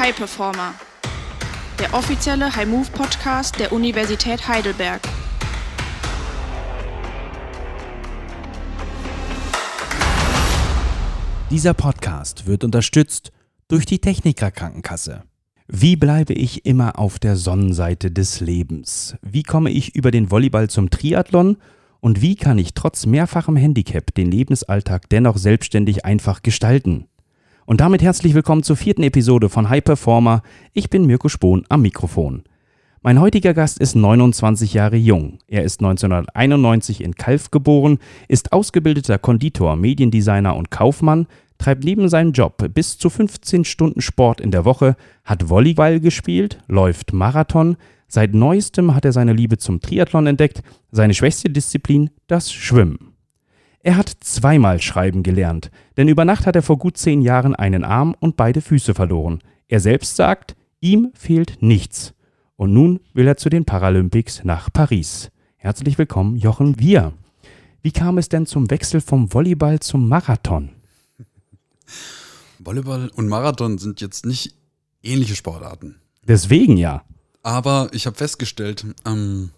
High Performer, der offizielle High Move Podcast der Universität Heidelberg. Dieser Podcast wird unterstützt durch die Techniker Krankenkasse. Wie bleibe ich immer auf der Sonnenseite des Lebens? Wie komme ich über den Volleyball zum Triathlon? Und wie kann ich trotz mehrfachem Handicap den Lebensalltag dennoch selbstständig einfach gestalten? Und damit herzlich willkommen zur vierten Episode von High Performer. Ich bin Mirko Spohn am Mikrofon. Mein heutiger Gast ist 29 Jahre jung. Er ist 1991 in Kalf geboren, ist ausgebildeter Konditor, Mediendesigner und Kaufmann, treibt neben seinem Job bis zu 15 Stunden Sport in der Woche, hat Volleyball gespielt, läuft Marathon, seit neuestem hat er seine Liebe zum Triathlon entdeckt, seine schwächste Disziplin das Schwimmen. Er hat zweimal schreiben gelernt, denn über Nacht hat er vor gut zehn Jahren einen Arm und beide Füße verloren. Er selbst sagt, ihm fehlt nichts. Und nun will er zu den Paralympics nach Paris. Herzlich willkommen, Jochen Wir. Wie kam es denn zum Wechsel vom Volleyball zum Marathon? Volleyball und Marathon sind jetzt nicht ähnliche Sportarten. Deswegen ja. Aber ich habe festgestellt, ähm,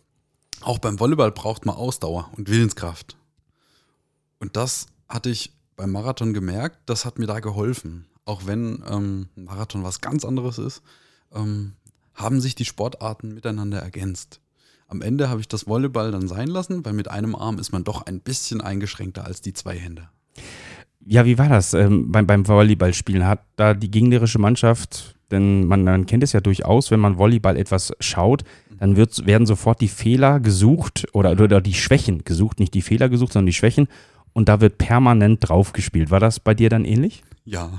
auch beim Volleyball braucht man Ausdauer und Willenskraft. Und das hatte ich beim Marathon gemerkt, das hat mir da geholfen. Auch wenn ähm, Marathon was ganz anderes ist, ähm, haben sich die Sportarten miteinander ergänzt. Am Ende habe ich das Volleyball dann sein lassen, weil mit einem Arm ist man doch ein bisschen eingeschränkter als die zwei Hände. Ja, wie war das ähm, beim, beim Volleyballspielen? Hat da die gegnerische Mannschaft, denn man, man kennt es ja durchaus, wenn man Volleyball etwas schaut, dann wird, werden sofort die Fehler gesucht oder, oder die Schwächen gesucht, nicht die Fehler gesucht, sondern die Schwächen. Und da wird permanent drauf gespielt. War das bei dir dann ähnlich? Ja.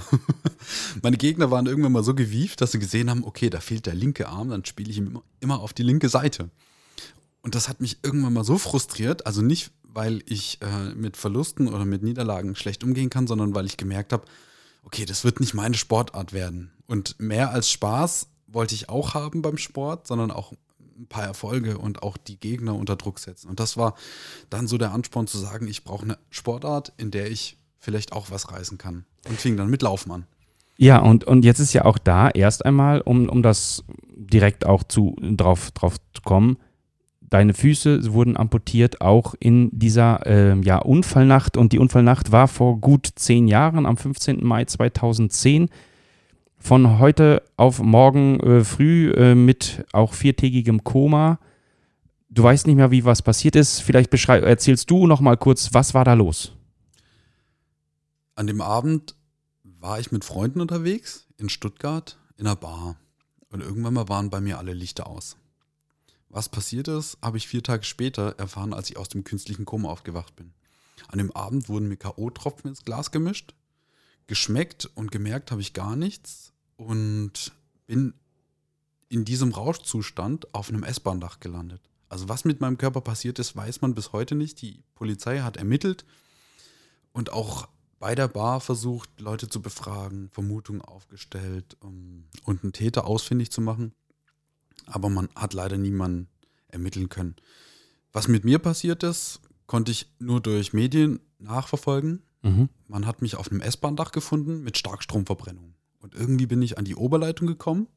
Meine Gegner waren irgendwann mal so gewieft, dass sie gesehen haben, okay, da fehlt der linke Arm, dann spiele ich ihm immer auf die linke Seite. Und das hat mich irgendwann mal so frustriert, also nicht, weil ich äh, mit Verlusten oder mit Niederlagen schlecht umgehen kann, sondern weil ich gemerkt habe, okay, das wird nicht meine Sportart werden. Und mehr als Spaß wollte ich auch haben beim Sport, sondern auch ein paar Erfolge und auch die Gegner unter Druck setzen. Und das war dann so der Ansporn zu sagen, ich brauche eine Sportart, in der ich vielleicht auch was reißen kann. Und fing dann mit Laufen an. Ja, und, und jetzt ist ja auch da erst einmal, um, um das direkt auch zu, drauf, drauf zu kommen, deine Füße wurden amputiert, auch in dieser äh, ja, Unfallnacht. Und die Unfallnacht war vor gut zehn Jahren, am 15. Mai 2010. Von heute auf morgen äh, früh äh, mit auch viertägigem Koma. Du weißt nicht mehr, wie was passiert ist. Vielleicht erzählst du noch mal kurz, was war da los? An dem Abend war ich mit Freunden unterwegs in Stuttgart in einer Bar. Und irgendwann mal waren bei mir alle Lichter aus. Was passiert ist, habe ich vier Tage später erfahren, als ich aus dem künstlichen Koma aufgewacht bin. An dem Abend wurden mir K.O.-Tropfen ins Glas gemischt. Geschmeckt und gemerkt habe ich gar nichts und bin in diesem Rauschzustand auf einem S-Bahn-Dach gelandet. Also was mit meinem Körper passiert ist, weiß man bis heute nicht. Die Polizei hat ermittelt und auch bei der Bar versucht, Leute zu befragen, Vermutungen aufgestellt um, und einen Täter ausfindig zu machen aber man hat leider niemanden ermitteln können. Was mit mir passiert ist, konnte ich nur durch Medien nachverfolgen. Mhm. Man hat mich auf einem S-Bahn-Dach gefunden mit Starkstromverbrennung. Und irgendwie bin ich an die Oberleitung gekommen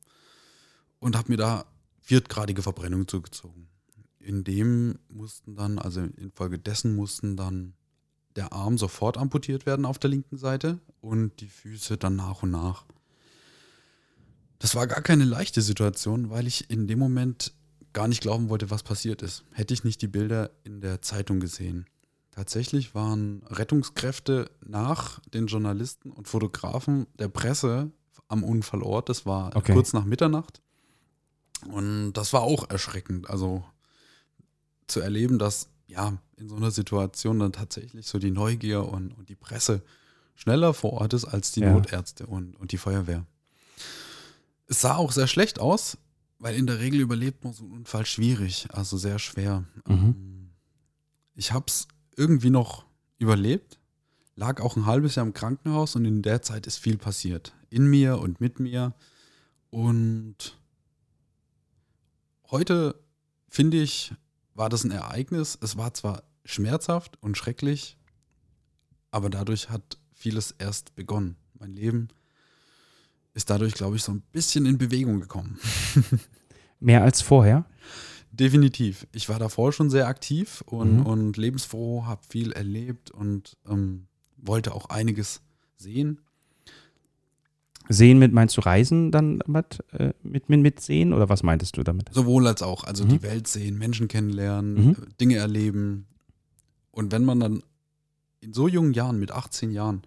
und habe mir da viertgradige Verbrennung zugezogen. In dem mussten dann, also infolgedessen mussten dann der Arm sofort amputiert werden auf der linken Seite und die Füße dann nach und nach. Das war gar keine leichte Situation, weil ich in dem Moment gar nicht glauben wollte, was passiert ist. Hätte ich nicht die Bilder in der Zeitung gesehen. Tatsächlich waren Rettungskräfte nach den Journalisten und Fotografen der Presse am Unfallort. Das war okay. kurz nach Mitternacht. Und das war auch erschreckend. Also zu erleben, dass ja in so einer Situation dann tatsächlich so die Neugier und, und die Presse schneller vor Ort ist als die ja. Notärzte und, und die Feuerwehr. Es sah auch sehr schlecht aus, weil in der Regel überlebt man so einen Unfall schwierig, also sehr schwer. Mhm. Ähm, ich habe es irgendwie noch überlebt, lag auch ein halbes Jahr im Krankenhaus und in der Zeit ist viel passiert. In mir und mit mir. Und heute, finde ich, war das ein Ereignis. Es war zwar schmerzhaft und schrecklich, aber dadurch hat vieles erst begonnen. Mein Leben ist dadurch, glaube ich, so ein bisschen in Bewegung gekommen. Mehr als vorher? Definitiv. Ich war davor schon sehr aktiv und, Mhm. und lebensfroh, habe viel erlebt und ähm, wollte auch einiges sehen. Sehen mit, meinst du Reisen dann mit, äh, mit, mit, mit sehen oder was meintest du damit? Sowohl als auch. Also Mhm. die Welt sehen, Menschen kennenlernen, Mhm. äh, Dinge erleben. Und wenn man dann in so jungen Jahren, mit 18 Jahren,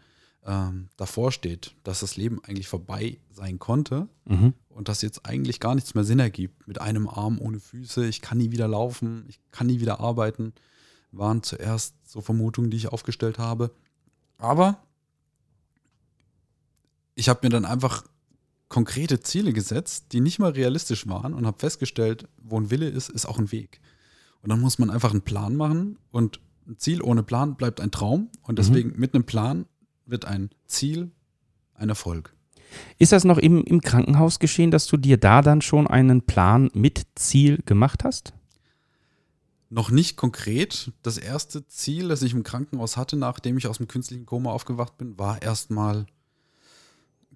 ähm, davor steht, dass das Leben eigentlich vorbei sein konnte Mhm. und dass jetzt eigentlich gar nichts mehr Sinn ergibt, mit einem Arm ohne Füße, ich kann nie wieder laufen, ich kann nie wieder arbeiten, waren zuerst so Vermutungen, die ich aufgestellt habe. Aber ich habe mir dann einfach konkrete Ziele gesetzt, die nicht mal realistisch waren und habe festgestellt, wo ein Wille ist, ist auch ein Weg. Und dann muss man einfach einen Plan machen und ein Ziel ohne Plan bleibt ein Traum und deswegen mit einem Plan wird ein Ziel ein Erfolg. Ist das noch im, im Krankenhaus geschehen, dass du dir da dann schon einen Plan mit Ziel gemacht hast? Noch nicht konkret. Das erste Ziel, das ich im Krankenhaus hatte, nachdem ich aus dem künstlichen Koma aufgewacht bin, war erstmal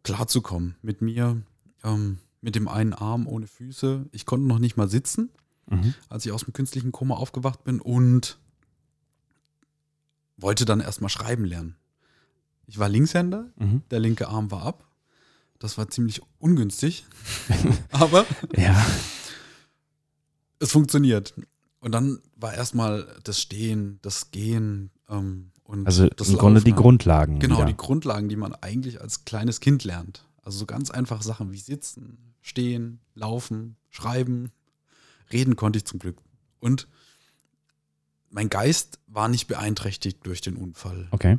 klarzukommen mit mir, ähm, mit dem einen Arm ohne Füße. Ich konnte noch nicht mal sitzen, Mhm. als ich aus dem künstlichen Koma aufgewacht bin und wollte dann erstmal schreiben lernen. Ich war Linkshänder, Mhm. der linke Arm war ab. Das war ziemlich ungünstig, aber Ja. es funktioniert. Und dann war erstmal das Stehen, das Gehen ähm, und Also das im Grunde die Laufen. Grundlagen. Genau, wieder. die Grundlagen, die man eigentlich als kleines Kind lernt. Also so ganz einfache Sachen wie Sitzen, Stehen, Laufen, Schreiben. Reden konnte ich zum Glück. Und mein Geist war nicht beeinträchtigt durch den Unfall. Okay.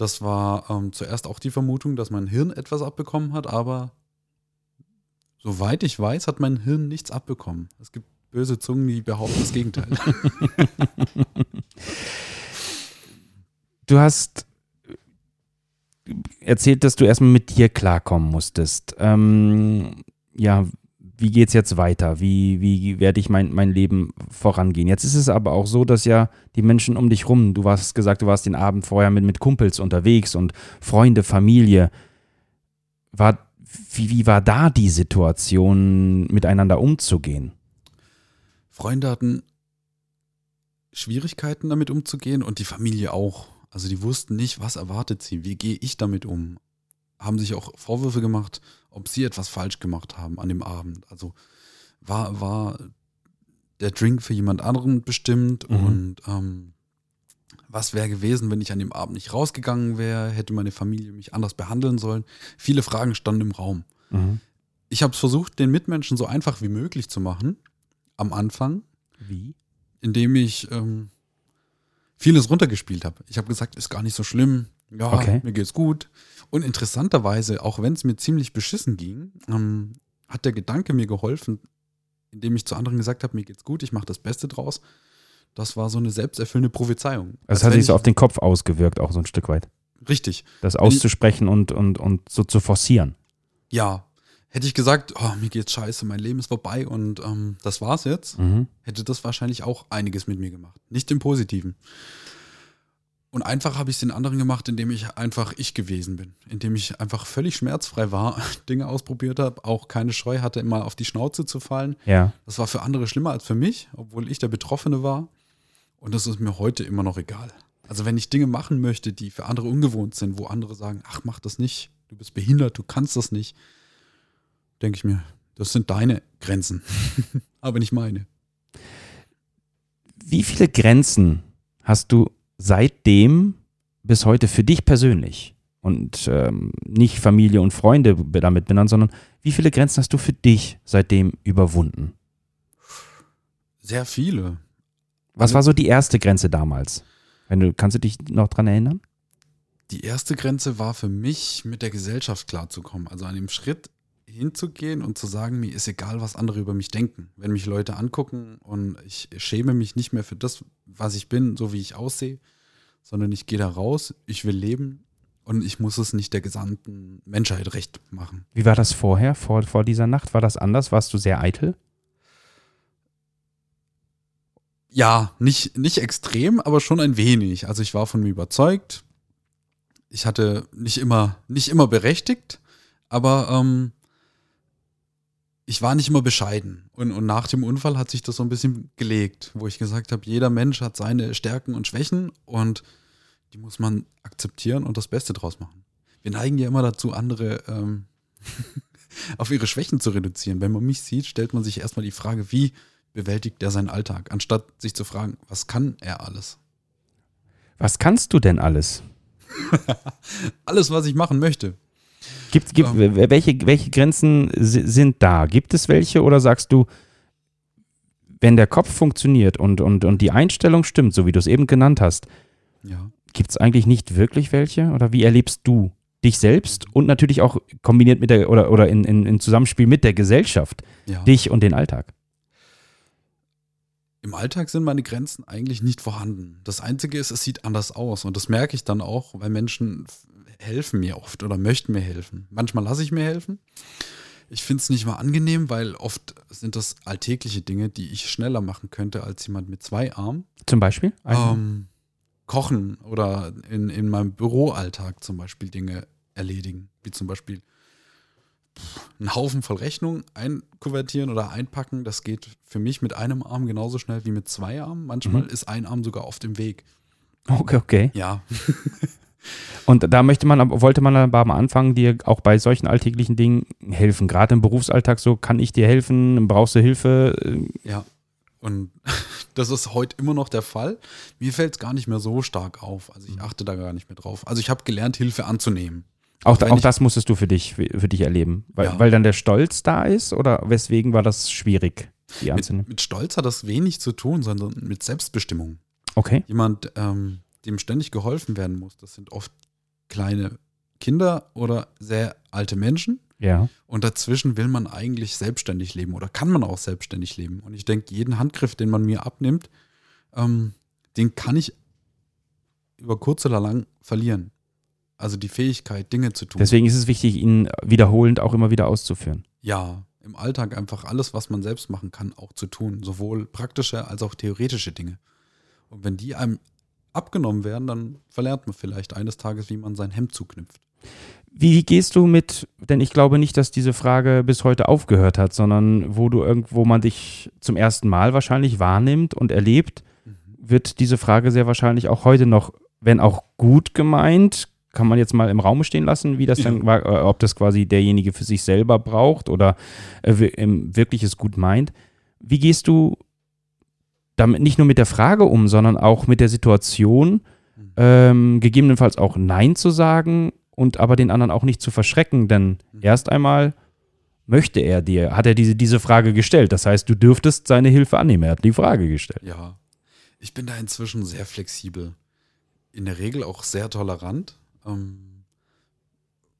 Das war ähm, zuerst auch die Vermutung, dass mein Hirn etwas abbekommen hat, aber soweit ich weiß, hat mein Hirn nichts abbekommen. Es gibt böse Zungen, die behaupten das Gegenteil. Du hast erzählt, dass du erstmal mit dir klarkommen musstest. Ähm, ja, wie geht's jetzt weiter? Wie, wie werde ich mein, mein Leben vorangehen? Jetzt ist es aber auch so, dass ja die Menschen um dich rum, du hast gesagt, du warst den Abend vorher mit, mit Kumpels unterwegs und Freunde, Familie. War, wie, wie war da die Situation, miteinander umzugehen? Freunde hatten Schwierigkeiten damit umzugehen und die Familie auch. Also die wussten nicht, was erwartet sie, wie gehe ich damit um. Haben sich auch Vorwürfe gemacht, ob sie etwas falsch gemacht haben an dem Abend. Also war, war der Drink für jemand anderen bestimmt Mhm. und ähm, was wäre gewesen, wenn ich an dem Abend nicht rausgegangen wäre, hätte meine Familie mich anders behandeln sollen. Viele Fragen standen im Raum. Mhm. Ich habe es versucht, den Mitmenschen so einfach wie möglich zu machen am Anfang Wie? indem ich ähm, vieles runtergespielt habe. Ich habe gesagt, ist gar nicht so schlimm. Ja, Okay. mir geht's gut. Und interessanterweise, auch wenn es mir ziemlich beschissen ging, ähm, hat der Gedanke mir geholfen, indem ich zu anderen gesagt habe, mir geht's gut, ich mache das Beste draus. Das war so eine selbsterfüllende Prophezeiung. Das Als hat sich so ich- auf den Kopf ausgewirkt, auch so ein Stück weit. Richtig. Das ich- auszusprechen und, und, und so zu forcieren. Ja. Hätte ich gesagt, oh, mir geht's scheiße, mein Leben ist vorbei und ähm, das war's jetzt, Mhm. hätte das wahrscheinlich auch einiges mit mir gemacht. Nicht im Positiven. Und einfach habe ich es den anderen gemacht, indem ich einfach ich gewesen bin. Indem ich einfach völlig schmerzfrei war, Dinge ausprobiert habe, auch keine Scheu hatte, immer auf die Schnauze zu fallen. Ja. Das war für andere schlimmer als für mich, obwohl ich der Betroffene war. Und das ist mir heute immer noch egal. Also wenn ich Dinge machen möchte, die für andere ungewohnt sind, wo andere sagen, ach, mach das nicht, du bist behindert, du kannst das nicht, denke ich mir, das sind deine Grenzen, aber nicht meine. Wie viele Grenzen hast du seitdem bis heute für dich persönlich und ähm, nicht Familie und Freunde damit benannt, sondern wie viele Grenzen hast du für dich seitdem überwunden? Sehr viele. Was Also- war so die erste Grenze damals? Wenn du, kannst du dich noch dran erinnern? Die erste Grenze war für mich, mit der Gesellschaft klarzukommen. Also an dem Schritt hinzugehen und zu sagen, mir ist egal, was andere über mich denken. Wenn mich Leute angucken und ich schäme mich nicht mehr für das, was ich bin, so wie ich aussehe, sondern ich gehe da raus, ich will leben und ich muss es nicht der gesamten Menschheit recht machen. Wie war das vorher, vor, vor dieser Nacht? War das anders? Warst du sehr eitel? Ja, nicht, nicht extrem, aber schon ein wenig. Also ich war von mir überzeugt. Ich hatte nicht immer, nicht immer berechtigt, Aber ähm, ich war nicht immer bescheiden. Und, und nach dem Unfall hat sich das so ein bisschen gelegt, wo ich gesagt habe, jeder Mensch hat seine Stärken und Schwächen und die muss man akzeptieren und das Beste draus machen. Wir neigen ja immer dazu, andere ähm, auf ihre Schwächen zu reduzieren. Wenn man mich sieht, stellt man sich erstmal die Frage, wie bewältigt er seinen Alltag, anstatt sich zu fragen, was kann er alles? Was kannst du denn alles? alles, was ich machen möchte. Gibt, gibt, Ähm. welche, welche Grenzen si- sind da? Gibt es welche oder sagst du, wenn der Kopf funktioniert und, und, und die Einstellung stimmt, so wie du es eben genannt hast, Ja. gibt es eigentlich nicht wirklich welche? Oder wie erlebst du dich selbst und natürlich auch kombiniert mit der oder, oder in, in, in Zusammenspiel mit der Gesellschaft, ja. dich und den Alltag? Im Alltag sind meine Grenzen eigentlich nicht vorhanden. Das Einzige ist, es sieht anders aus. Und das merke ich dann auch, weil Menschen helfen mir oft oder möchten mir helfen. Manchmal lasse ich mir helfen. Ich finde es nicht mal angenehm, weil oft sind das alltägliche Dinge, die ich schneller machen könnte als jemand mit zwei Armen. Zum Beispiel? Ähm, kochen oder in, in meinem Büroalltag zum Beispiel Dinge erledigen, wie zum Beispiel einen Haufen voll Rechnungen einkuvertieren oder einpacken. Das geht für mich mit einem Arm genauso schnell wie mit zwei Armen. Manchmal Mhm. ist ein Arm sogar oft im Weg. okay, okay. Ja, Und da möchte man, aber- wollte man aber am Anfang dir auch bei solchen alltäglichen Dingen helfen. Gerade im Berufsalltag so, kann ich dir helfen? Brauchst du Hilfe? Ja. Und das ist heute immer noch der Fall. Mir fällt es gar nicht mehr so stark auf. Also ich achte da gar nicht mehr drauf. Also ich habe gelernt, Hilfe anzunehmen. Auch, wenn auch das musstest du für dich, für dich erleben. Weil, Ja. weil dann der Stolz da ist oder weswegen war das schwierig, die Mit, mit Stolz hat das wenig zu tun, sondern mit Selbstbestimmung. Okay. jemand, ähm, dem ständig geholfen werden muss. Das sind oft kleine Kinder oder sehr alte Menschen. Ja. Und dazwischen will man eigentlich selbstständig leben oder kann man auch selbstständig leben. Und ich denke, jeden Handgriff, den man mir abnimmt, ähm, den kann ich über kurz oder lang verlieren. Also die Fähigkeit, Dinge zu tun. Deswegen ist es wichtig, ihn wiederholend auch immer wieder auszuführen. ja, im Alltag einfach alles, was man selbst machen kann, auch zu tun. Sowohl praktische als auch theoretische Dinge. Und wenn die einem abgenommen werden, dann verlernt man vielleicht eines Tages, wie man sein Hemd zuknüpft. Wie gehst du mit, denn ich glaube nicht, dass diese Frage bis heute aufgehört hat, sondern wo du irgendwo man dich zum ersten Mal wahrscheinlich wahrnimmt und erlebt, wird diese Frage sehr wahrscheinlich auch heute noch, wenn auch gut gemeint, kann man jetzt mal im Raum stehen lassen, wie das dann war, äh, ob das quasi derjenige für sich selber braucht oder äh, ähm, wirklich es gut meint. Wie gehst du damit nicht nur mit der Frage um, sondern auch mit der Situation, Mhm. ähm, gegebenenfalls auch Nein zu sagen und aber den anderen auch nicht zu verschrecken, denn Mhm. erst einmal möchte er dir, hat er diese, diese Frage gestellt. Das heißt, du dürftest seine Hilfe annehmen. Er hat die Frage gestellt. Ja, ich bin da inzwischen sehr flexibel. In der Regel auch sehr tolerant. Ähm,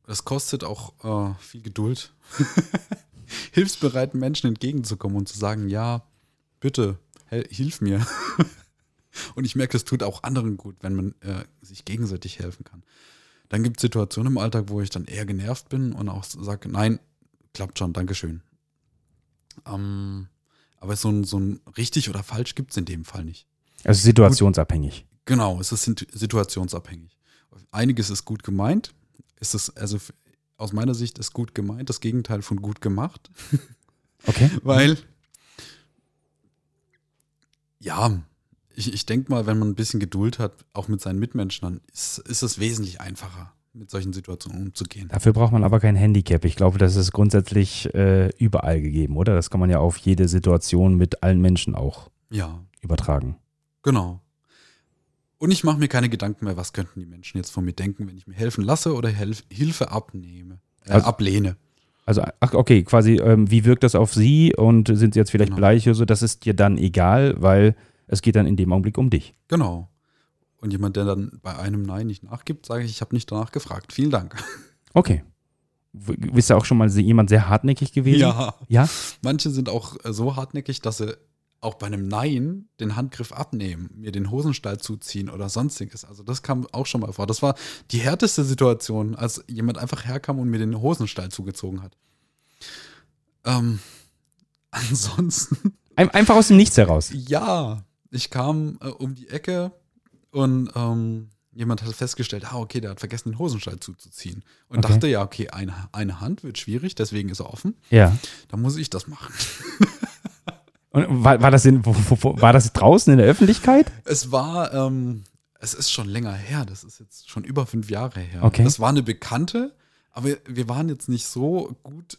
es kostet auch äh, viel Geduld, hilfsbereiten Menschen entgegenzukommen und zu sagen, ja, bitte, hilf mir. und ich merke, das tut auch anderen gut, wenn man äh, sich gegenseitig helfen kann. Dann gibt es Situationen im Alltag, wo ich dann eher genervt bin und auch sage, nein, klappt schon, Dankeschön. Ähm, aber so ein, so ein richtig oder falsch gibt es in dem Fall nicht. Also situationsabhängig. Genau, es ist sit- situationsabhängig. Einiges ist gut gemeint. Ist es, also aus meiner Sicht ist gut gemeint das Gegenteil von gut gemacht. Okay. Weil, ja, ich, ich denke mal, wenn man ein bisschen Geduld hat, auch mit seinen Mitmenschen, dann ist, ist es wesentlich einfacher, mit solchen Situationen umzugehen. Dafür braucht man aber kein Handicap. Ich glaube, das ist grundsätzlich äh, überall gegeben, oder? Das kann man ja auf jede Situation mit allen Menschen auch Ja, übertragen. genau. Und ich mache mir keine Gedanken mehr, was könnten die Menschen jetzt von mir denken, wenn ich mir helfen lasse oder Helf Hilfe abnehme, äh, Also- ablehne. Also, ach, okay, quasi, ähm, wie wirkt das auf Sie und sind Sie jetzt vielleicht Genau. bleich oder so? Das ist dir dann egal, weil es geht dann in dem Augenblick um dich. Genau. Und jemand, der dann bei einem Nein nicht nachgibt, sage ich, ich habe nicht danach gefragt. Vielen Dank. Okay. Bist du auch schon mal jemand sehr hartnäckig gewesen? Ja? Manche sind auch äh, so hartnäckig, dass sie auch bei einem Nein den Handgriff abnehmen, mir den Hosenstall zuziehen oder sonstiges. Also das kam auch schon mal vor. Das war die härteste Situation, als jemand einfach herkam und mir den Hosenstall zugezogen hat. Ähm, ansonsten Ein, einfach aus dem Nichts heraus. Ja, ich kam äh, um die Ecke und ähm, Jemand hat festgestellt, ah, okay, der hat vergessen, den Hosenstall zuzuziehen. Und Okay. dachte, ja, okay, eine, eine Hand wird schwierig, deswegen ist er offen. Ja. Dann muss ich das machen. Und war, war, das in, wo, wo, war das draußen in der Öffentlichkeit? Es war, ähm, es ist schon länger her, das ist jetzt schon über fünf Jahre her. Okay. Das war eine Bekannte, aber wir waren jetzt nicht so gut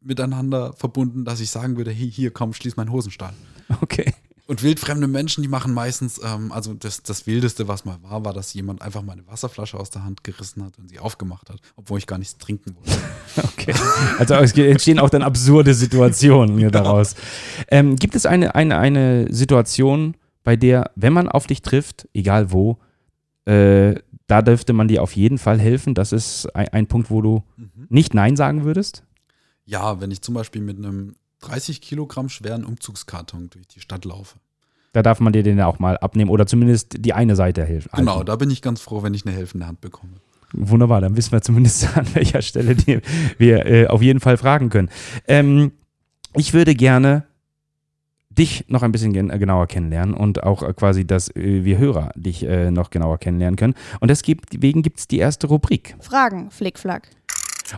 miteinander verbunden, dass ich sagen würde, hey, hier, komm, schließ meinen Hosenstall. Okay. Und wildfremde Menschen, die machen meistens, ähm, also das, das Wildeste, was mal war, war, dass jemand einfach meine Wasserflasche aus der Hand gerissen hat und sie aufgemacht hat, obwohl ich gar nichts trinken wollte. Okay. Also es entstehen auch dann absurde Situationen hier daraus. Ähm, gibt es eine, eine, eine Situation, bei der, wenn man auf dich trifft, egal wo, äh, da dürfte man dir auf jeden Fall helfen? Das ist ein, ein Punkt, wo du nicht Nein sagen würdest? Ja, wenn ich zum Beispiel mit einem 30 Kilogramm schweren Umzugskarton durch die Stadt laufe. Da darf man dir den ja auch mal abnehmen oder zumindest die eine Seite helfen. Genau, da bin ich ganz froh, wenn ich eine helfende Hand bekomme. Wunderbar, dann wissen wir zumindest an welcher Stelle die wir äh, auf jeden Fall fragen können. Ähm, ich würde gerne dich noch ein bisschen gen äh, genauer kennenlernen und auch äh, quasi, dass äh, wir Hörer dich äh, noch genauer kennenlernen können. Und deswegen gibt es die erste Rubrik. Fragen, Flickflack.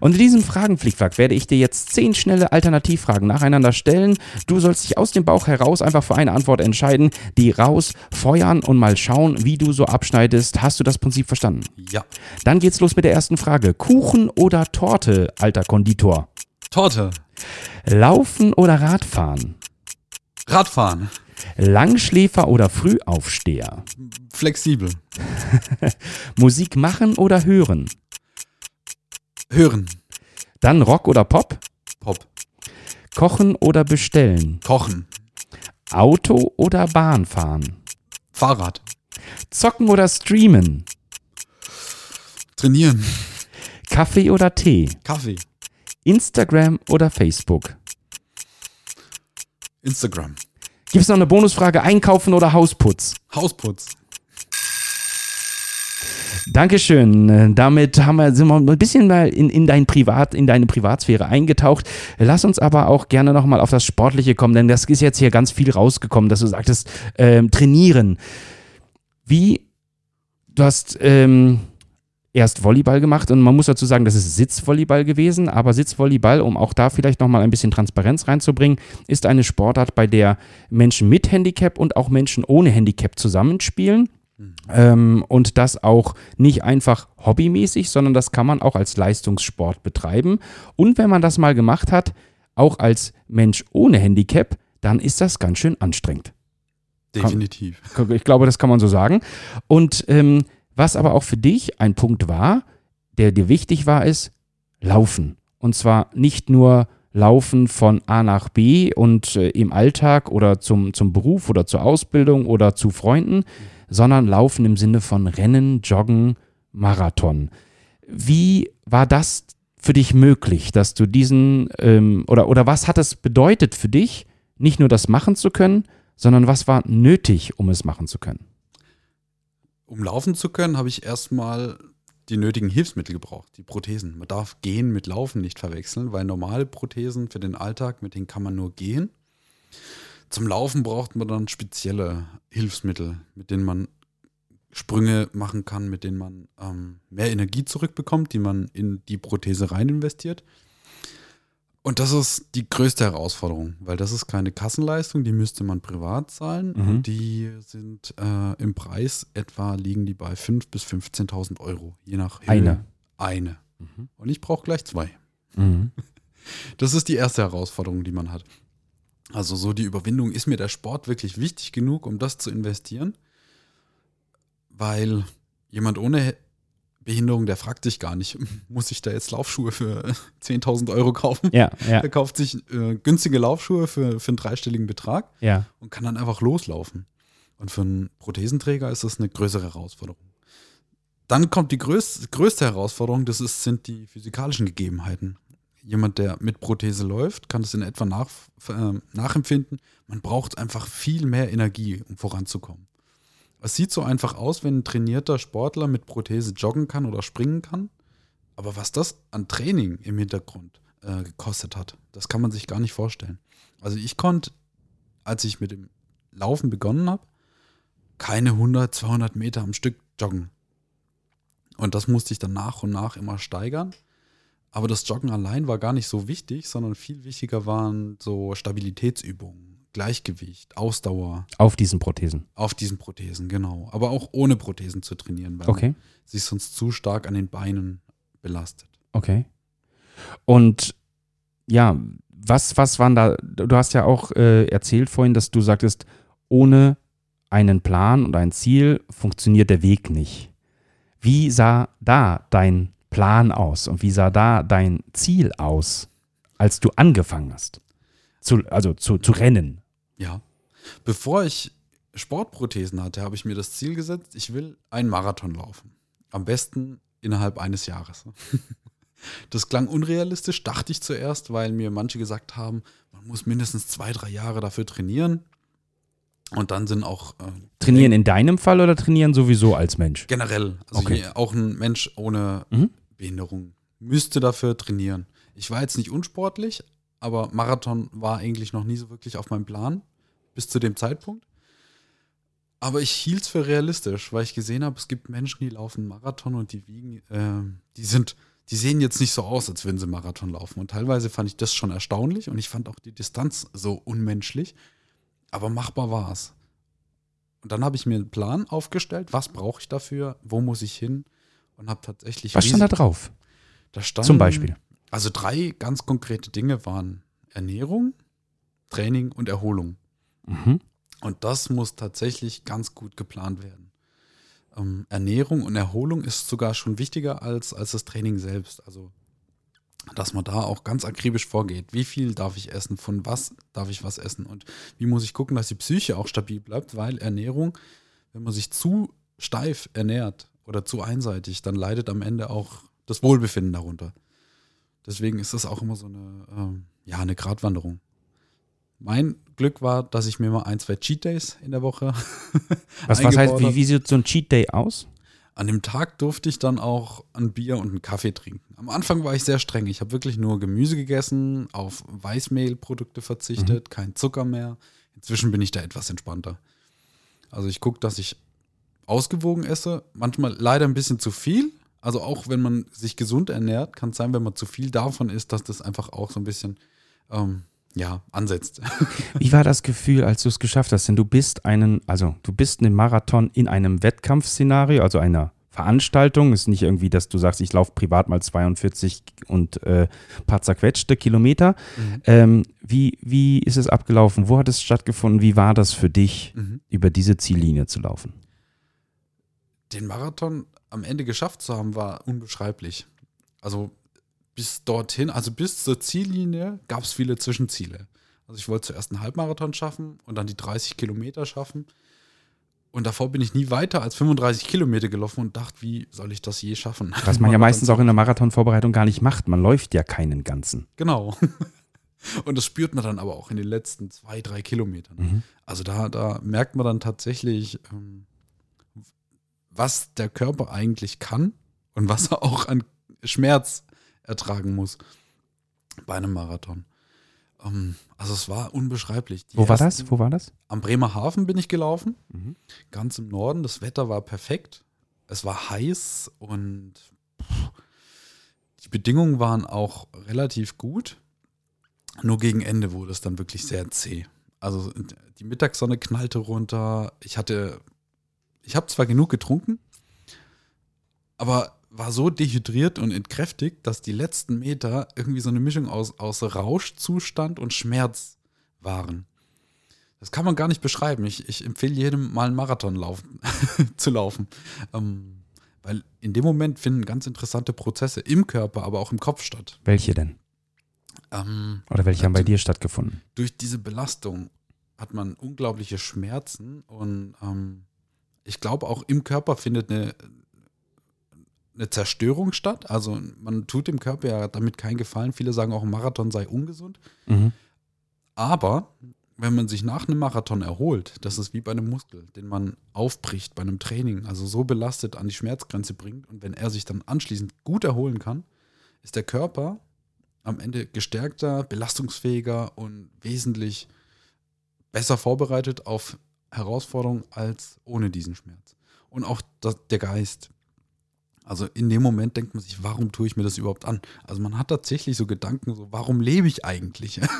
Und in diesem Fragenflickflack werde ich dir jetzt zehn schnelle Alternativfragen nacheinander stellen. Du sollst dich aus dem Bauch heraus einfach für eine Antwort entscheiden, die raus feuern und mal schauen, wie du so abschneidest. Hast du das Prinzip verstanden? Ja. Dann geht's los mit der ersten Frage. Kuchen oder Torte, alter Konditor? Torte. Laufen oder Radfahren? Radfahren. Langschläfer oder Frühaufsteher? Flexibel. Musik machen oder hören? Hören. Dann Rock oder Pop? Pop. Kochen oder bestellen? Kochen. Auto oder Bahn fahren? Fahrrad. Zocken oder streamen? Trainieren. Kaffee oder Tee? Kaffee. Instagram oder Facebook? Instagram. Gibt es noch eine Bonusfrage? Einkaufen oder Hausputz? Hausputz. Dankeschön. Äh, Damit haben wir, sind wir ein bisschen mal in, in, dein Privat, in deine Privatsphäre eingetaucht. Lass uns aber auch gerne nochmal auf das Sportliche kommen, denn das ist jetzt hier ganz viel rausgekommen, dass du sagtest, ähm, trainieren. Wie, du hast ähm, erst Volleyball gemacht und man muss dazu sagen, das ist Sitzvolleyball gewesen, aber Sitzvolleyball, um auch da vielleicht nochmal ein bisschen Transparenz reinzubringen, ist eine Sportart, bei der Menschen mit Handicap und auch Menschen ohne Handicap zusammenspielen. Ähm, und das auch nicht einfach hobbymäßig, sondern das kann man auch als Leistungssport betreiben. Und wenn man das mal gemacht hat, auch als Mensch ohne Handicap, dann ist das ganz schön anstrengend. Definitiv. Ich glaube, das kann man so sagen. Und ähm, was aber auch für dich ein Punkt war, der dir wichtig war, ist Laufen. Und zwar nicht nur Laufen von A nach B und äh, im Alltag oder zum, zum Beruf oder zur Ausbildung oder zu Freunden, sondern Laufen im Sinne von Rennen, Joggen, Marathon. Wie war das für dich möglich, dass du diesen ähm, oder, oder was hat es bedeutet für dich, nicht nur das machen zu können, sondern was war nötig, um es machen zu können? Um laufen zu können, habe ich erstmal die nötigen Hilfsmittel gebraucht, die Prothesen. Man darf Gehen mit Laufen nicht verwechseln, weil normale Prothesen für den Alltag, mit denen kann man nur gehen. Zum Laufen braucht man dann spezielle Hilfsmittel, mit denen man Sprünge machen kann, mit denen man ähm, mehr Energie zurückbekommt, die man in die Prothese rein investiert. Und das ist die größte Herausforderung, weil das ist keine Kassenleistung, die müsste man privat zahlen. Mhm. Und die sind äh, im Preis etwa liegen die bei 5.000 bis 15.000 Euro, je nach Höhe. Eine. Eine. Und ich brauche gleich zwei. Mhm. Das ist die erste Herausforderung, die man hat. Also so die Überwindung, ist mir der Sport wirklich wichtig genug, um das zu investieren? Weil jemand ohne Behinderung, der fragt sich gar nicht, muss ich da jetzt Laufschuhe für 10.000 Euro kaufen? Ja, ja, Er kauft sich äh, günstige Laufschuhe für, für einen dreistelligen Betrag ja. und kann dann einfach loslaufen. Und für einen Prothesenträger ist das eine größere Herausforderung. Dann kommt die größ größte Herausforderung, das ist, sind die physikalischen Gegebenheiten. Jemand, der mit Prothese läuft, kann das in etwa nach, äh, nachempfinden. Man braucht einfach viel mehr Energie, um voranzukommen. Es sieht so einfach aus, wenn ein trainierter Sportler mit Prothese joggen kann oder springen kann. Aber was das an Training im Hintergrund äh, gekostet hat, das kann man sich gar nicht vorstellen. Also ich konnte, als ich mit dem Laufen begonnen habe, keine 100, 200 Meter am Stück joggen. Und das musste ich dann nach und nach immer steigern. Aber das Joggen allein war gar nicht so wichtig, sondern viel wichtiger waren so Stabilitätsübungen, Gleichgewicht, Ausdauer Auf diesen Prothesen. auf diesen Prothesen, genau. Aber auch ohne Prothesen zu trainieren, weil Okay. man sich sonst zu stark an den Beinen belastet. Okay. Und ja, was, was waren da, du hast ja auch äh, erzählt vorhin, dass du sagtest, ohne einen Plan und ein Ziel funktioniert der Weg nicht. Wie sah da dein Plan aus und wie sah da dein Ziel aus, als du angefangen hast? Zu, also zu, zu rennen. Ja. Bevor ich Sportprothesen hatte, habe ich mir das Ziel gesetzt, ich will einen Marathon laufen. Am besten innerhalb eines Jahres. Das klang unrealistisch, dachte ich zuerst, weil mir manche gesagt haben, man muss mindestens zwei, drei Jahre dafür trainieren. Und dann sind auch äh, Trainieren in deinem Fall oder trainieren sowieso als Mensch? generell, also Okay. auch ein Mensch ohne Mhm. Behinderung müsste dafür trainieren. Ich war jetzt nicht unsportlich, aber Marathon war eigentlich noch nie so wirklich auf meinem Plan bis zu dem Zeitpunkt. Aber ich hielt es für realistisch, weil ich gesehen habe, es gibt Menschen, die laufen Marathon und die wiegen, ähm, die sind, die sehen jetzt nicht so aus, als würden sie Marathon laufen. Und teilweise fand ich das schon erstaunlich und ich fand auch die Distanz so unmenschlich. Aber machbar war es. Und dann habe ich mir einen Plan aufgestellt, was brauche ich dafür, wo muss ich hin und habe tatsächlich. Was stand da drauf? da stand, Zum Beispiel. Also drei ganz konkrete Dinge waren Ernährung, Training und Erholung. Mhm. Und das muss tatsächlich ganz gut geplant werden. Ähm, Ernährung und Erholung ist sogar schon wichtiger als, als das Training selbst. Also, dass man da auch ganz akribisch vorgeht. Wie viel darf ich essen? Von was darf ich was essen? Und wie muss ich gucken, dass die Psyche auch stabil bleibt? Weil Ernährung, wenn man sich zu steif ernährt oder zu einseitig, dann leidet am Ende auch das Wohlbefinden darunter. Deswegen ist das auch immer so eine, ähm, ja, eine Gratwanderung. Mein Glück war, dass ich mir mal ein, zwei Cheat Days in der Woche. Was, was heißt, wie, wie sieht so ein Cheat Day aus? An dem Tag durfte ich dann auch ein Bier und einen Kaffee trinken. Am Anfang war ich sehr streng. Ich habe wirklich nur Gemüse gegessen, auf Weißmehlprodukte verzichtet, kein Zucker mehr. Inzwischen bin ich da etwas entspannter. Also ich gucke, dass ich ausgewogen esse. Manchmal leider ein bisschen zu viel. Also auch wenn man sich gesund ernährt, kann es sein, wenn man zu viel davon isst, dass das einfach auch so ein bisschen ähm, ja, ansetzt. Wie war das Gefühl, als du es geschafft hast? Denn du bist einen, also du bist einen Marathon in einem Wettkampfszenario, also einer Veranstaltung. Ist nicht irgendwie, dass du sagst, ich laufe privat mal 42 und äh, paar zerquetschte Kilometer. Ähm, wie, wie ist es abgelaufen? Wo hat es stattgefunden? Wie war das für dich, Mhm. über diese Ziellinie zu laufen? Den Marathon am Ende geschafft zu haben, war unbeschreiblich. Also bis dorthin, also bis zur Ziellinie gab es viele Zwischenziele. Also ich wollte zuerst einen Halbmarathon schaffen und dann die 30 Kilometer schaffen. Und davor bin ich nie weiter als 35 Kilometer gelaufen und dachte, wie soll ich das je schaffen? Was man ja meistens auch in der Marathonvorbereitung gar nicht macht. Man läuft ja keinen ganzen. Genau. Und das spürt man dann aber auch in den letzten zwei, drei Kilometern. Mhm. Also da, da merkt man dann tatsächlich, ähm, was der Körper eigentlich kann und was er auch an Schmerz ertragen muss bei einem Marathon. Ähm, also es war unbeschreiblich. Die Wo war das? Wo war das? Am Bremerhaven bin ich gelaufen, Mhm. ganz im Norden. Das Wetter war perfekt. Es war heiß und pff, die Bedingungen waren auch relativ gut. Nur gegen Ende wurde es dann wirklich sehr zäh. Also die Mittagssonne knallte runter. Ich hatte, ich habe zwar genug getrunken, aber war so dehydriert und entkräftigt, dass die letzten Meter irgendwie so eine Mischung aus, aus Rauschzustand und Schmerz waren. Das kann man gar nicht beschreiben. Ich, ich empfehle jedem mal einen Marathon laufen, zu laufen. Ähm, weil in dem Moment finden ganz interessante Prozesse im Körper, aber auch im Kopf statt. Welche denn? Ähm, Oder welche haben bei dir stattgefunden? durch diese Belastung hat man unglaubliche Schmerzen und ähm, ich glaube auch im Körper findet eine, eine Zerstörung statt. Also man tut dem Körper ja damit keinen Gefallen. Viele sagen auch, ein Marathon sei ungesund. Mhm. Aber wenn man sich nach einem Marathon erholt, das ist wie bei einem Muskel, den man aufbricht bei einem Training, also so belastet an die Schmerzgrenze bringt und wenn er sich dann anschließend gut erholen kann, ist der Körper am Ende gestärkter, belastungsfähiger und wesentlich besser vorbereitet auf Herausforderungen als ohne diesen Schmerz. Und auch das, der Geist. Also in dem Moment denkt man sich, warum tue ich mir das überhaupt an? Also man hat tatsächlich so Gedanken, so, warum lebe ich eigentlich?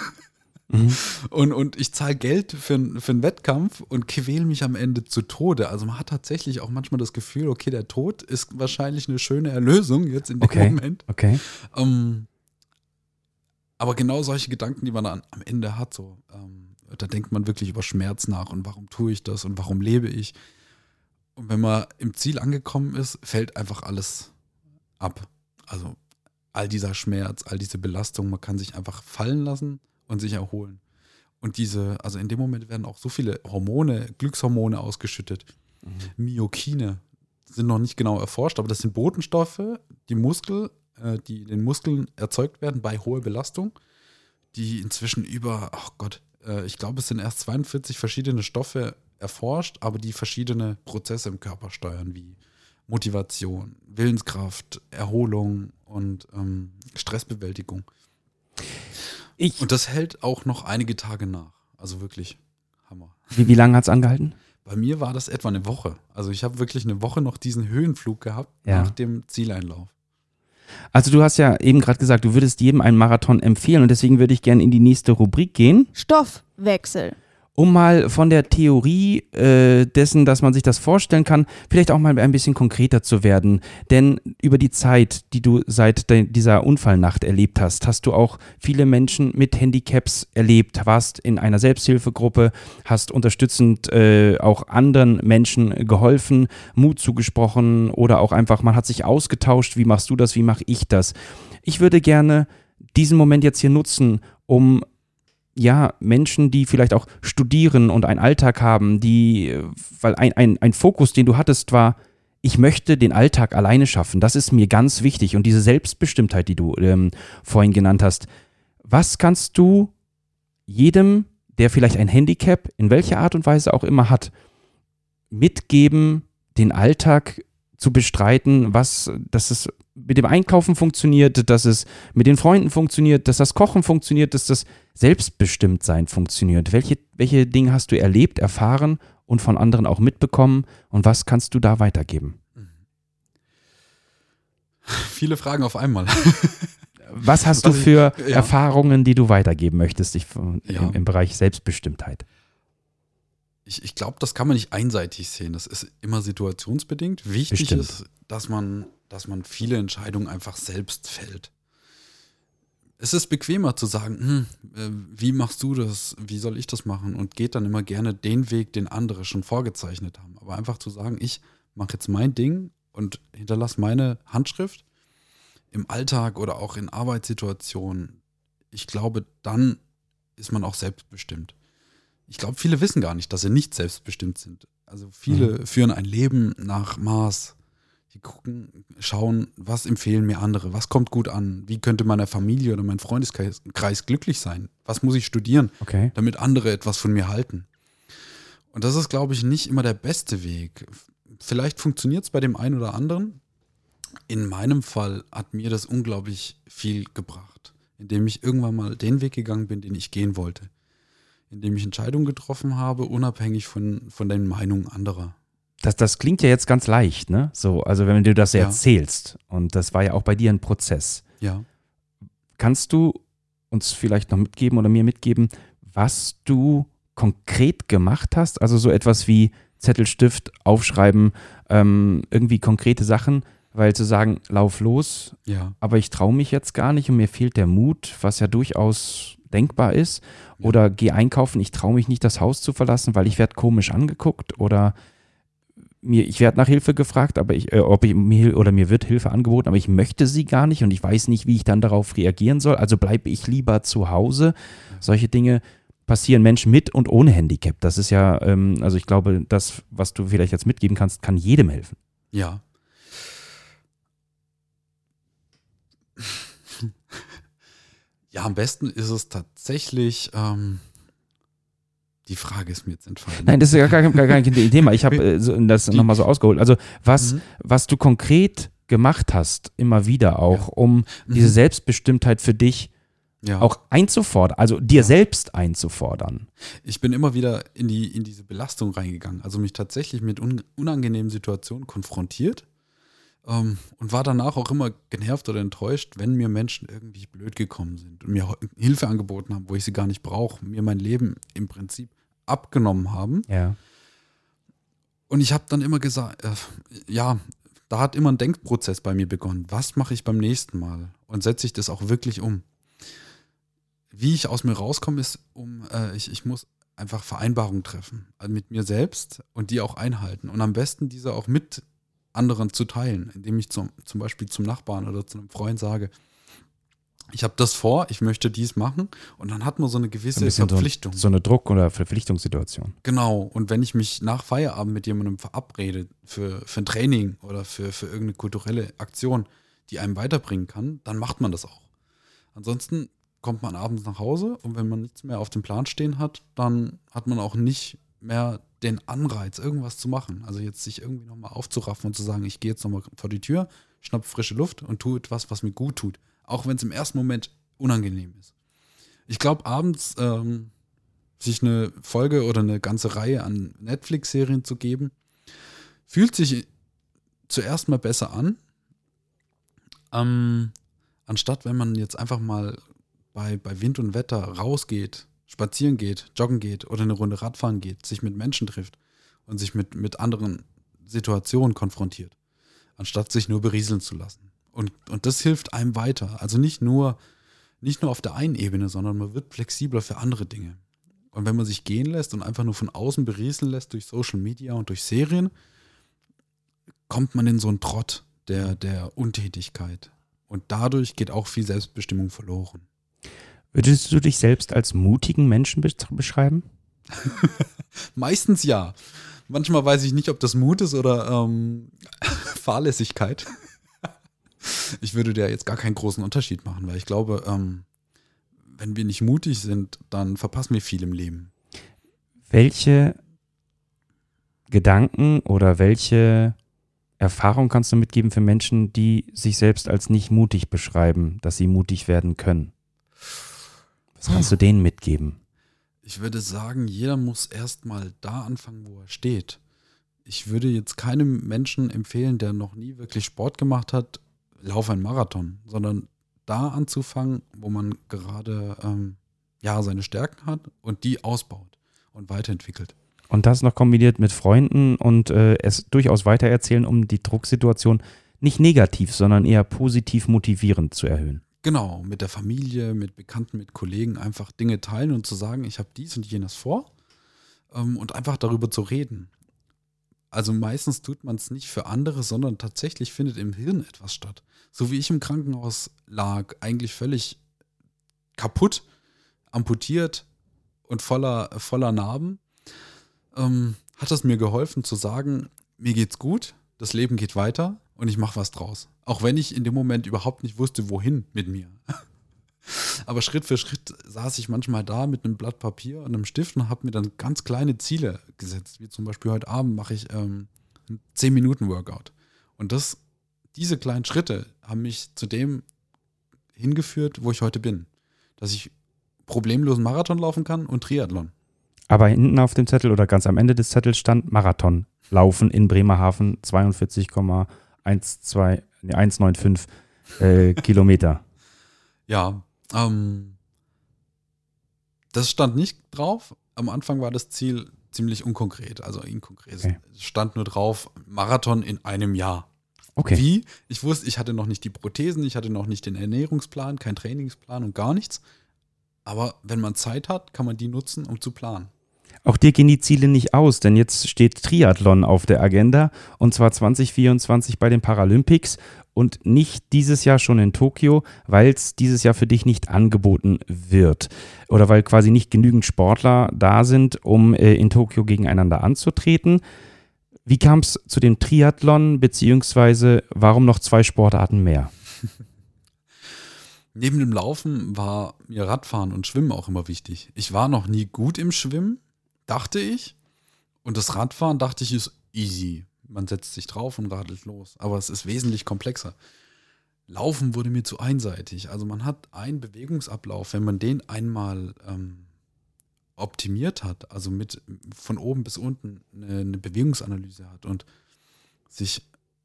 Mhm. Und, und ich zahle Geld für, für einen Wettkampf und quäle mich am Ende zu Tode. Also man hat tatsächlich auch manchmal das Gefühl, okay, der Tod ist wahrscheinlich eine schöne Erlösung jetzt in dem okay. Moment. Okay. Ähm, aber genau solche Gedanken, die man dann am Ende hat, so, ähm, da denkt man wirklich über Schmerz nach und warum tue ich das und warum lebe ich. Und wenn man im Ziel angekommen ist, fällt einfach alles ab. Also all dieser Schmerz, all diese Belastung, man kann sich einfach fallen lassen und sich erholen. Und diese, also in dem Moment werden auch so viele Hormone, Glückshormone ausgeschüttet. Mhm. Myokine sind noch nicht genau erforscht, aber das sind Botenstoffe, die Muskel, äh, die in den Muskeln erzeugt werden bei hoher Belastung, die inzwischen über, ach Gott, äh, ich glaube, es sind erst 42 verschiedene Stoffe erforscht, aber die verschiedene Prozesse im Körper steuern, wie Motivation, Willenskraft, Erholung und ähm, Stressbewältigung. Ich und das hält auch noch einige Tage nach. Also wirklich Hammer. Wie, wie lange hat es angehalten? Bei mir war das etwa eine Woche. Also ich habe wirklich eine Woche noch diesen Höhenflug gehabt ja. nach dem Zieleinlauf. Also du hast ja eben gerade gesagt, du würdest jedem einen Marathon empfehlen und deswegen würde ich gerne in die nächste Rubrik gehen. Stoffwechsel um mal von der Theorie äh, dessen, dass man sich das vorstellen kann, vielleicht auch mal ein bisschen konkreter zu werden. Denn über die Zeit, die du seit dieser Unfallnacht erlebt hast, hast du auch viele Menschen mit Handicaps erlebt, warst in einer Selbsthilfegruppe, hast unterstützend äh, auch anderen Menschen geholfen, Mut zugesprochen oder auch einfach, man hat sich ausgetauscht, wie machst du das, wie mache ich das. Ich würde gerne diesen Moment jetzt hier nutzen, um ja, Menschen, die vielleicht auch studieren und einen Alltag haben, die, weil ein, ein, ein Fokus, den du hattest, war, ich möchte den Alltag alleine schaffen. Das ist mir ganz wichtig. Und diese Selbstbestimmtheit, die du ähm, vorhin genannt hast, was kannst du jedem, der vielleicht ein Handicap, in welcher Art und Weise auch immer hat, mitgeben, den Alltag zu bestreiten, was, dass es mit dem Einkaufen funktioniert, dass es mit den Freunden funktioniert, dass das Kochen funktioniert, dass das Selbstbestimmtsein funktioniert. Welche, welche Dinge hast du erlebt, erfahren und von anderen auch mitbekommen und was kannst du da weitergeben? Viele Fragen auf einmal. was hast du für ja. Erfahrungen, die du weitergeben möchtest ich, ja. im, im Bereich Selbstbestimmtheit? ich, ich glaube, das kann man nicht einseitig sehen. Das ist immer situationsbedingt. Wichtig Bestimmt. ist, dass man, dass man viele Entscheidungen einfach selbst fällt. Es ist bequemer zu sagen, hm, äh, wie machst du das, wie soll ich das machen und geht dann immer gerne den Weg, den andere schon vorgezeichnet haben. Aber einfach zu sagen, ich mache jetzt mein Ding und hinterlasse meine Handschrift im Alltag oder auch in Arbeitssituationen. Ich glaube, dann ist man auch selbstbestimmt ich glaube, viele wissen gar nicht, dass sie nicht selbstbestimmt sind. Also viele mhm. führen ein Leben nach Maß. Die gucken, schauen, was empfehlen mir andere, was kommt gut an, wie könnte meine Familie oder mein Freundeskreis glücklich sein, was muss ich studieren, okay. damit andere etwas von mir halten. Und das ist, glaube ich, nicht immer der beste Weg. Vielleicht funktioniert es bei dem einen oder anderen. In meinem Fall hat mir das unglaublich viel gebracht, indem ich irgendwann mal den Weg gegangen bin, den ich gehen wollte indem ich Entscheidungen getroffen habe, unabhängig von, von den Meinungen anderer. Das, das klingt ja jetzt ganz leicht, ne? So, also wenn du das ja. erzählst, und das war ja auch bei dir ein Prozess. Ja. Kannst du uns vielleicht noch mitgeben oder mir mitgeben, was du konkret gemacht hast? Also so etwas wie Zettelstift, aufschreiben, ähm, irgendwie konkrete Sachen, weil zu sagen, lauf los, ja. aber ich traue mich jetzt gar nicht und mir fehlt der Mut, was ja durchaus denkbar ist. Oder geh einkaufen, ich traue mich nicht, das Haus zu verlassen, weil ich werde komisch angeguckt oder mir, ich werde nach Hilfe gefragt, aber ich, äh, ob ich mir oder mir wird Hilfe angeboten, aber ich möchte sie gar nicht und ich weiß nicht, wie ich dann darauf reagieren soll. Also bleibe ich lieber zu Hause. Solche Dinge passieren Menschen mit und ohne Handicap. Das ist ja, ähm, also ich glaube, das, was du vielleicht jetzt mitgeben kannst, kann jedem helfen. Ja, Ja, am besten ist es tatsächlich. Ähm, die Frage ist mir jetzt entfallen. Nein, das ist ja gar, gar, gar kein Thema. Ich habe äh, das nochmal so ausgeholt. Also, was, mhm. was du konkret gemacht hast, immer wieder auch, ja. um mhm. diese Selbstbestimmtheit für dich ja. auch einzufordern, also dir ja. selbst einzufordern. Ich bin immer wieder in, die, in diese Belastung reingegangen, also mich tatsächlich mit un, unangenehmen Situationen konfrontiert Ähm, und war danach auch immer genervt oder enttäuscht, wenn mir Menschen irgendwie blöd gekommen sind und mir Hilfe angeboten haben, wo ich sie gar nicht brauche, mir mein Leben im Prinzip abgenommen haben. Ja. Und ich habe dann immer gesagt, äh, ja, da hat immer ein Denkprozess bei mir begonnen. Was mache ich beim nächsten Mal? Und setze ich das auch wirklich um? Wie ich aus mir rauskomme, ist, um, äh, ich, ich muss einfach Vereinbarungen treffen also mit mir selbst und die auch einhalten. Und am besten diese auch mit anderen zu teilen, indem ich zum, zum Beispiel zum Nachbarn oder zu einem Freund sage, ich habe das vor, ich möchte dies machen und dann hat man so eine gewisse Ein Verpflichtung. So, so eine Druck- oder Verpflichtungssituation. Genau, und wenn ich mich nach Feierabend mit jemandem verabrede für, für ein Training oder für, für irgendeine kulturelle Aktion, die einem weiterbringen kann, dann macht man das auch. Ansonsten kommt man abends nach Hause und wenn man nichts mehr auf dem Plan stehen hat, dann hat man auch nicht mehr den Anreiz, irgendwas zu machen. Also jetzt sich irgendwie nochmal aufzuraffen und zu sagen, ich gehe jetzt nochmal vor die Tür, schnapp frische Luft und tue etwas, was mir gut tut. Auch wenn es im ersten Moment unangenehm ist. Ich glaube, abends ähm, sich eine Folge oder eine ganze Reihe an Netflix-Serien zu geben, fühlt sich zuerst mal besser an, ähm, anstatt wenn man jetzt einfach mal bei, bei Wind und Wetter rausgeht, spazieren geht, joggen geht oder eine Runde Radfahren geht, sich mit Menschen trifft und sich mit, mit anderen Situationen konfrontiert, anstatt sich nur berieseln zu lassen. Und, und das hilft einem weiter. Also nicht nur, nicht nur auf der einen Ebene, sondern man wird flexibler für andere Dinge. Und wenn man sich gehen lässt und einfach nur von außen berieseln lässt durch Social Media und durch Serien, kommt man in so einen Trott der, der Untätigkeit. Und dadurch geht auch viel Selbstbestimmung verloren. Würdest du dich selbst als mutigen Menschen beschreiben? Meistens ja. Manchmal weiß ich nicht, ob das Mut ist oder ähm, Fahrlässigkeit ich würde da jetzt gar keinen großen Unterschied machen, weil ich glaube, ähm, wenn wir nicht mutig sind, dann verpassen wir viel im Leben. Welche Gedanken oder welche Erfahrung kannst du mitgeben für Menschen, die sich selbst als nicht mutig beschreiben, dass sie mutig werden können? Was kannst du denen mitgeben? Ich würde sagen, jeder muss erstmal da anfangen, wo er steht. Ich würde jetzt keinem Menschen empfehlen, der noch nie wirklich Sport gemacht hat, laufe einen Marathon, sondern da anzufangen, wo man gerade ähm, ja seine Stärken hat und die ausbaut und weiterentwickelt. Und das noch kombiniert mit Freunden und äh, es durchaus weitererzählen, um die Drucksituation nicht negativ, sondern eher positiv motivierend zu erhöhen. Genau, mit der Familie, mit Bekannten, mit Kollegen einfach Dinge teilen und zu sagen, ich habe dies und jenes vor ähm, und einfach darüber zu reden. Also meistens tut man es nicht für andere, sondern tatsächlich findet im Hirn etwas statt. So wie ich im Krankenhaus lag, eigentlich völlig kaputt, amputiert und voller, voller Narben, ähm, hat es mir geholfen zu sagen, mir geht's gut, das Leben geht weiter und ich mache was draus. Auch wenn ich in dem Moment überhaupt nicht wusste, wohin mit mir. Aber Schritt für Schritt saß ich manchmal da mit einem Blatt Papier und einem Stift und habe mir dann ganz kleine Ziele gesetzt. Wie zum Beispiel heute Abend mache ich ähm, einen 10-Minuten-Workout. Und das, diese kleinen Schritte haben mich zu dem hingeführt, wo ich heute bin. Dass ich problemlosen Marathon laufen kann und Triathlon. Aber hinten auf dem Zettel oder ganz am Ende des Zettels stand Marathon laufen in Bremerhaven 42,195 äh, Kilometer. Ja, ähm, das stand nicht drauf. Am Anfang war das Ziel ziemlich unkonkret, also inkonkret. Okay. Es stand nur drauf, Marathon in einem Jahr. Okay. Wie? Ich wusste, ich hatte noch nicht die Prothesen, ich hatte noch nicht den Ernährungsplan, keinen Trainingsplan und gar nichts. Aber wenn man Zeit hat, kann man die nutzen, um zu planen. Auch dir gehen die Ziele nicht aus, denn jetzt steht Triathlon auf der Agenda und zwar 2024 bei den Paralympics und nicht dieses Jahr schon in Tokio, weil es dieses Jahr für dich nicht angeboten wird oder weil quasi nicht genügend Sportler da sind, um äh, in Tokio gegeneinander anzutreten. Wie kam es zu dem Triathlon, beziehungsweise warum noch zwei Sportarten mehr? Neben dem Laufen war mir Radfahren und Schwimmen auch immer wichtig. Ich war noch nie gut im Schwimmen, dachte ich. Und das Radfahren dachte ich ist easy. Man setzt sich drauf und radelt los. Aber es ist wesentlich komplexer. Laufen wurde mir zu einseitig. Also man hat einen Bewegungsablauf, wenn man den einmal ähm, optimiert hat, also mit von oben bis unten eine, eine Bewegungsanalyse hat und sich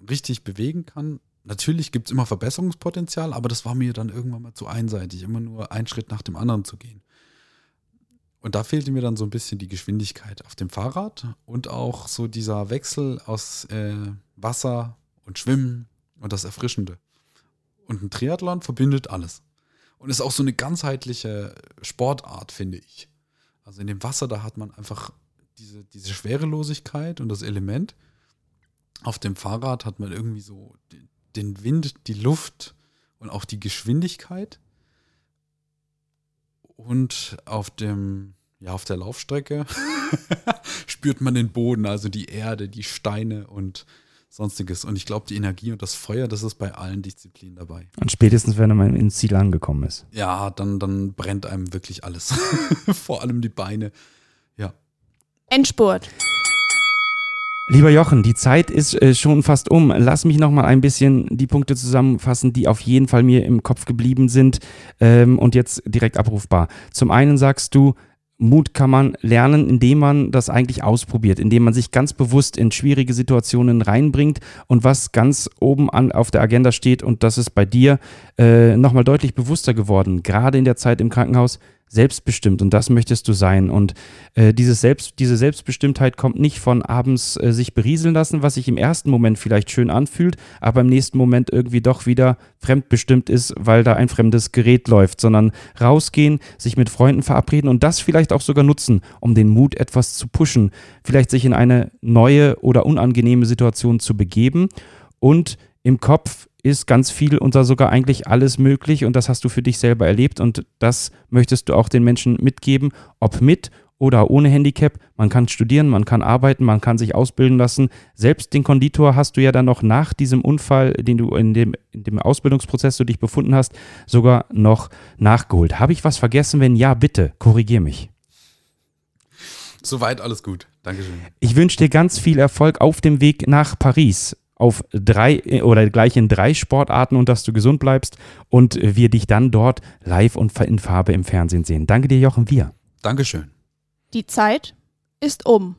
richtig bewegen kann. Natürlich gibt es immer Verbesserungspotenzial, aber das war mir dann irgendwann mal zu einseitig, immer nur einen Schritt nach dem anderen zu gehen. Und da fehlte mir dann so ein bisschen die Geschwindigkeit auf dem Fahrrad und auch so dieser Wechsel aus äh, Wasser und Schwimmen und das Erfrischende. Und ein Triathlon verbindet alles. Und ist auch so eine ganzheitliche Sportart, finde ich. Also in dem Wasser, da hat man einfach diese, diese Schwerelosigkeit und das Element. Auf dem Fahrrad hat man irgendwie so den Wind, die Luft und auch die Geschwindigkeit. Und auf dem, ja, auf der Laufstrecke spürt man den Boden, also die Erde, die Steine und sonstiges. Und ich glaube, die Energie und das Feuer, das ist bei allen Disziplinen dabei. Und spätestens, wenn man ins Ziel angekommen ist. Ja, dann, dann brennt einem wirklich alles. Vor allem die Beine. Ja. Endspurt. Lieber Jochen, die Zeit ist äh, schon fast um. Lass mich noch mal ein bisschen die Punkte zusammenfassen, die auf jeden Fall mir im Kopf geblieben sind ähm, und jetzt direkt abrufbar. Zum einen sagst du, Mut kann man lernen, indem man das eigentlich ausprobiert, indem man sich ganz bewusst in schwierige Situationen reinbringt und was ganz oben an, auf der Agenda steht und das ist bei dir äh, nochmal deutlich bewusster geworden, gerade in der Zeit im Krankenhaus, selbstbestimmt und das möchtest du sein. Und äh, dieses Selbst, diese Selbstbestimmtheit kommt nicht von abends äh, sich berieseln lassen, was sich im ersten Moment vielleicht schön anfühlt, aber im nächsten Moment irgendwie doch wieder fremdbestimmt ist, weil da ein fremdes Gerät läuft, sondern rausgehen, sich mit Freunden verabreden und das vielleicht auch sogar nutzen, um den Mut etwas zu pushen, vielleicht sich in eine neue oder unangenehme Situation zu begeben und im Kopf ist ganz viel und da sogar eigentlich alles möglich und das hast du für dich selber erlebt und das möchtest du auch den Menschen mitgeben, ob mit oder ohne Handicap. Man kann studieren, man kann arbeiten, man kann sich ausbilden lassen. Selbst den Konditor hast du ja dann noch nach diesem Unfall, den du in dem, in dem Ausbildungsprozess du dich befunden hast, sogar noch nachgeholt. Habe ich was vergessen? Wenn ja, bitte, korrigier mich. Soweit alles gut. Dankeschön. Ich wünsche dir ganz viel Erfolg auf dem Weg nach Paris auf drei oder gleich in drei Sportarten und dass du gesund bleibst und wir dich dann dort live und in Farbe im Fernsehen sehen. Danke dir, Jochen Wir. Dankeschön. Die Zeit ist um.